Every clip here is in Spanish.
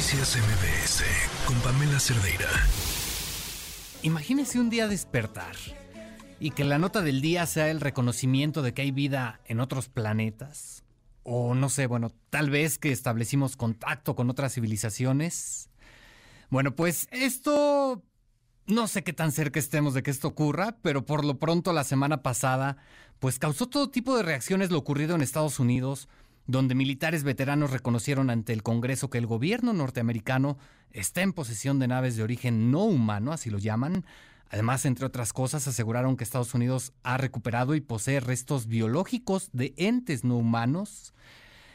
Noticias MBS con Pamela Cerdeira. Imagínese un día despertar y que la nota del día sea el reconocimiento de que hay vida en otros planetas. O no sé, bueno, tal vez que establecimos contacto con otras civilizaciones. Bueno, pues esto no sé qué tan cerca estemos de que esto ocurra, pero por lo pronto la semana pasada, pues causó todo tipo de reacciones lo ocurrido en Estados Unidos, donde militares veteranos reconocieron ante el Congreso que el gobierno norteamericano está en posesión de naves de origen no humano, así lo llaman. Además, entre otras cosas, aseguraron que Estados Unidos ha recuperado y posee restos biológicos de entes no humanos.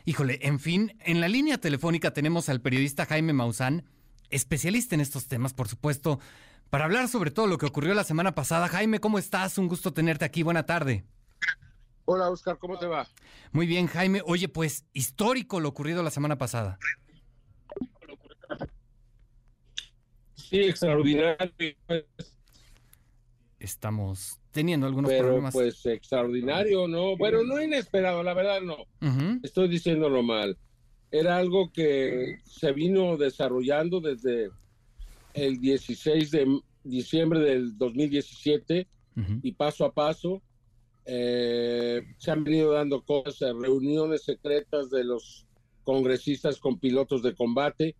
Híjole, en fin, en la línea telefónica tenemos al periodista Jaime Maussan, especialista en estos temas, por supuesto, para hablar sobre todo lo que ocurrió la semana pasada. Jaime, ¿cómo estás? Un gusto tenerte aquí. Buena tarde. Hola, Oscar, ¿cómo te va? Muy bien, Jaime. Oye, pues histórico lo ocurrido la semana pasada. Sí, extraordinario. Estamos teniendo algunos pero, problemas. Pues extraordinario, ¿no? Bueno, no inesperado, la verdad no. Ujú. Estoy diciéndolo mal. Era algo que se vino desarrollando desde el 16 de diciembre del 2017 Ujú. y paso a paso eh, se han venido dando cosas, reuniones secretas de los congresistas con pilotos de combate,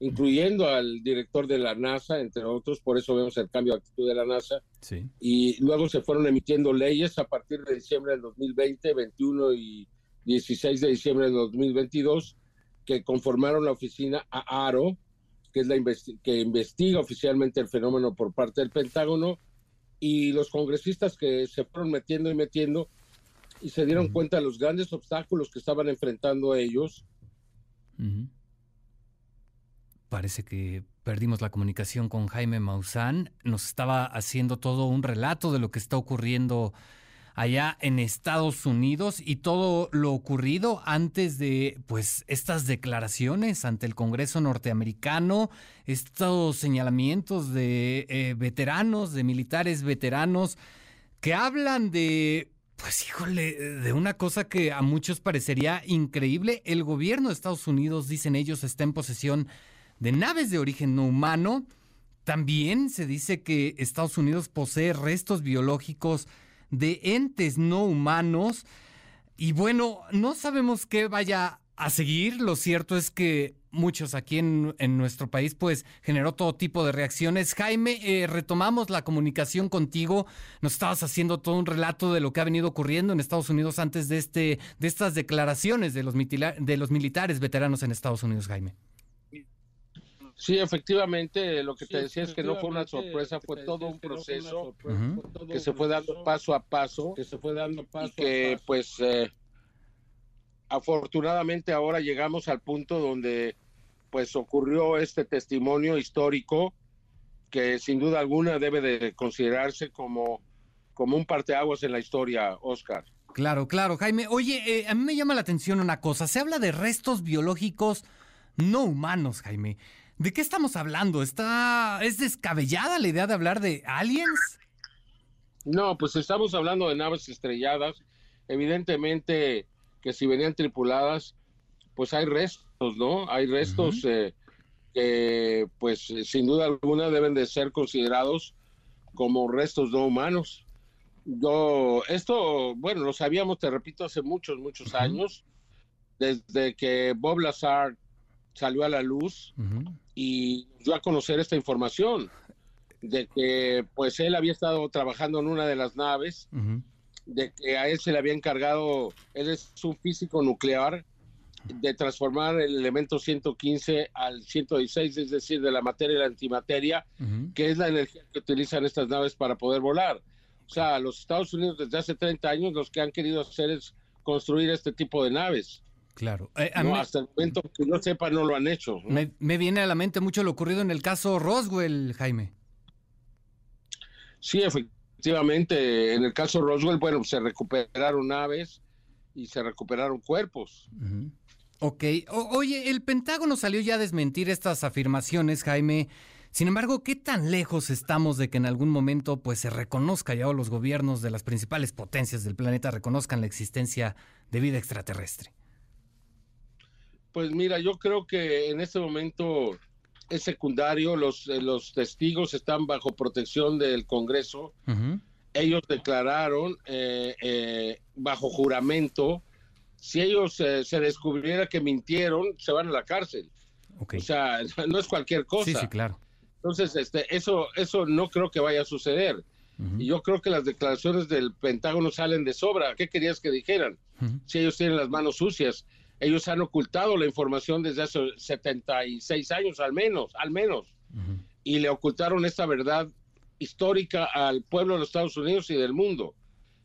incluyendo al director de la NASA, entre otros, por eso vemos el cambio de actitud de la NASA, Sí. y luego se fueron emitiendo leyes a partir de diciembre del 2020, 21 y 16 de diciembre del 2022, que conformaron la oficina AARO, que es la investi- que investiga oficialmente el fenómeno por parte del Pentágono, y los congresistas que se fueron metiendo y metiendo y se dieron cuenta de los grandes obstáculos que estaban enfrentando ellos. Parece que perdimos la comunicación con Jaime Maussan. Nos estaba haciendo todo un relato de lo que está ocurriendo allá en Estados Unidos y todo lo ocurrido antes de pues estas declaraciones ante el Congreso norteamericano, estos señalamientos de eh, veteranos, de militares veteranos que hablan de pues híjole, de una cosa que a muchos parecería increíble, el gobierno de Estados Unidos, dicen ellos, está en posesión de naves de origen no humano. También se dice que Estados Unidos posee restos biológicos de entes no humanos. Y bueno, no sabemos qué vaya a seguir. Lo cierto es que muchos aquí en, en nuestro país pues generó todo tipo de reacciones. Jaime, eh, retomamos la comunicación contigo. Nos estabas haciendo todo un relato de lo que ha venido ocurriendo en Estados Unidos antes de, este, de estas declaraciones de los, de los militares veteranos en Estados Unidos, Jaime. Sí, efectivamente, lo que te decía es que no fue una sorpresa, fue todo un proceso que se fue dando paso a paso, que se fue dando paso y que pues eh, afortunadamente ahora llegamos al punto donde pues ocurrió este testimonio histórico que sin duda alguna debe de considerarse como como un parteaguas en la historia, Oscar. Claro, claro, Jaime. Oye, eh, a mí me llama la atención una cosa. Se habla de restos biológicos no humanos, Jaime. ¿De qué estamos hablando? ¿Está es descabellada la idea de hablar de aliens? No, pues estamos hablando de naves estrelladas. Evidentemente que si venían tripuladas, pues hay restos, ¿no? Hay restos eh, que, pues eh, sin duda alguna deben de ser considerados como restos no humanos. Yo, esto, bueno, lo sabíamos, te repito, hace muchos, muchos años, desde que Bob Lazar salió a la luz y dio a conocer esta información de que pues él había estado trabajando en una de las naves, de que a él se le había encargado, él es un físico nuclear, de transformar el elemento 115 al 116, es decir, de la materia y la antimateria, que es la energía que utilizan estas naves para poder volar. O sea, los Estados Unidos desde hace 30 años los que han querido hacer es construir este tipo de naves. Claro. Eh, No, mí- hasta el momento que yo sepa no lo han hecho. ¿no? me, me viene a la mente mucho lo ocurrido en el caso Roswell, Jaime. Sí, efectivamente, en el caso Roswell, bueno, se recuperaron naves y se recuperaron cuerpos. Ujú. Ok. O- oye, el Pentágono salió ya a desmentir estas afirmaciones, Jaime. Sin embargo, ¿qué tan lejos estamos de que en algún momento pues se reconozca ya o los gobiernos de las principales potencias del planeta reconozcan la existencia de vida extraterrestre? Pues mira, yo creo que en este momento es secundario, los, eh, los testigos están bajo protección del Congreso. Ellos declararon eh, eh, bajo juramento, si ellos se descubriera que mintieron, se van a la cárcel. O sea, no es cualquier cosa. Sí, sí, claro. Entonces, este, eso, eso no creo que vaya a suceder. Y yo creo que las declaraciones del Pentágono salen de sobra. ¿Qué querías que dijeran? Si ellos tienen las manos sucias, ellos han ocultado la información desde hace 76 años al menos, al menos. Y le ocultaron esta verdad histórica al pueblo de los Estados Unidos y del mundo.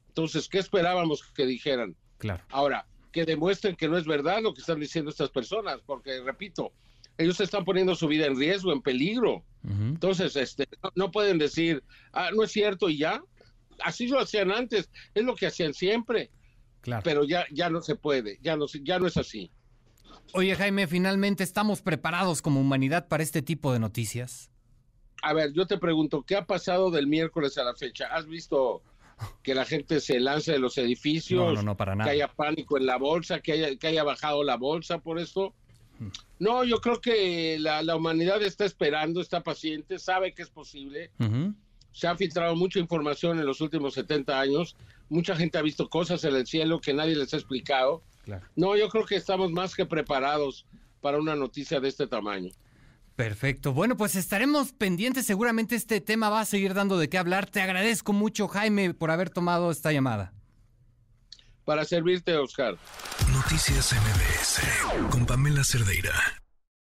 Entonces, ¿qué esperábamos que dijeran? Claro. Ahora, que demuestren que no es verdad lo que están diciendo estas personas, porque repito, ellos están poniendo su vida en riesgo, en peligro. Entonces, este, no, pueden decir, ah, no es cierto y ya. Así lo hacían antes, es lo que hacían siempre. Claro. Pero ya, ya no se puede, ya no, ya no es así. Oye, Jaime, finalmente estamos preparados como humanidad para este tipo de noticias. A ver, yo te pregunto, ¿qué ha pasado del miércoles a la fecha? ¿Has visto que la gente se lance de los edificios? No, no, no, para nada. Que haya pánico en la bolsa, que haya, que haya bajado la bolsa por esto. No, yo creo que la, humanidad está esperando, está paciente, sabe que es posible. Se ha filtrado mucha información en los últimos 70 años. Mucha gente ha visto cosas en el cielo que nadie les ha explicado. No, yo creo que estamos más que preparados para una noticia de este tamaño. Perfecto. Bueno, pues estaremos pendientes. Seguramente este tema va a seguir dando de qué hablar. Te agradezco mucho, Jaime, por haber tomado esta llamada. Para servirte, Oscar. Noticias MBS con Pamela Cerdeira.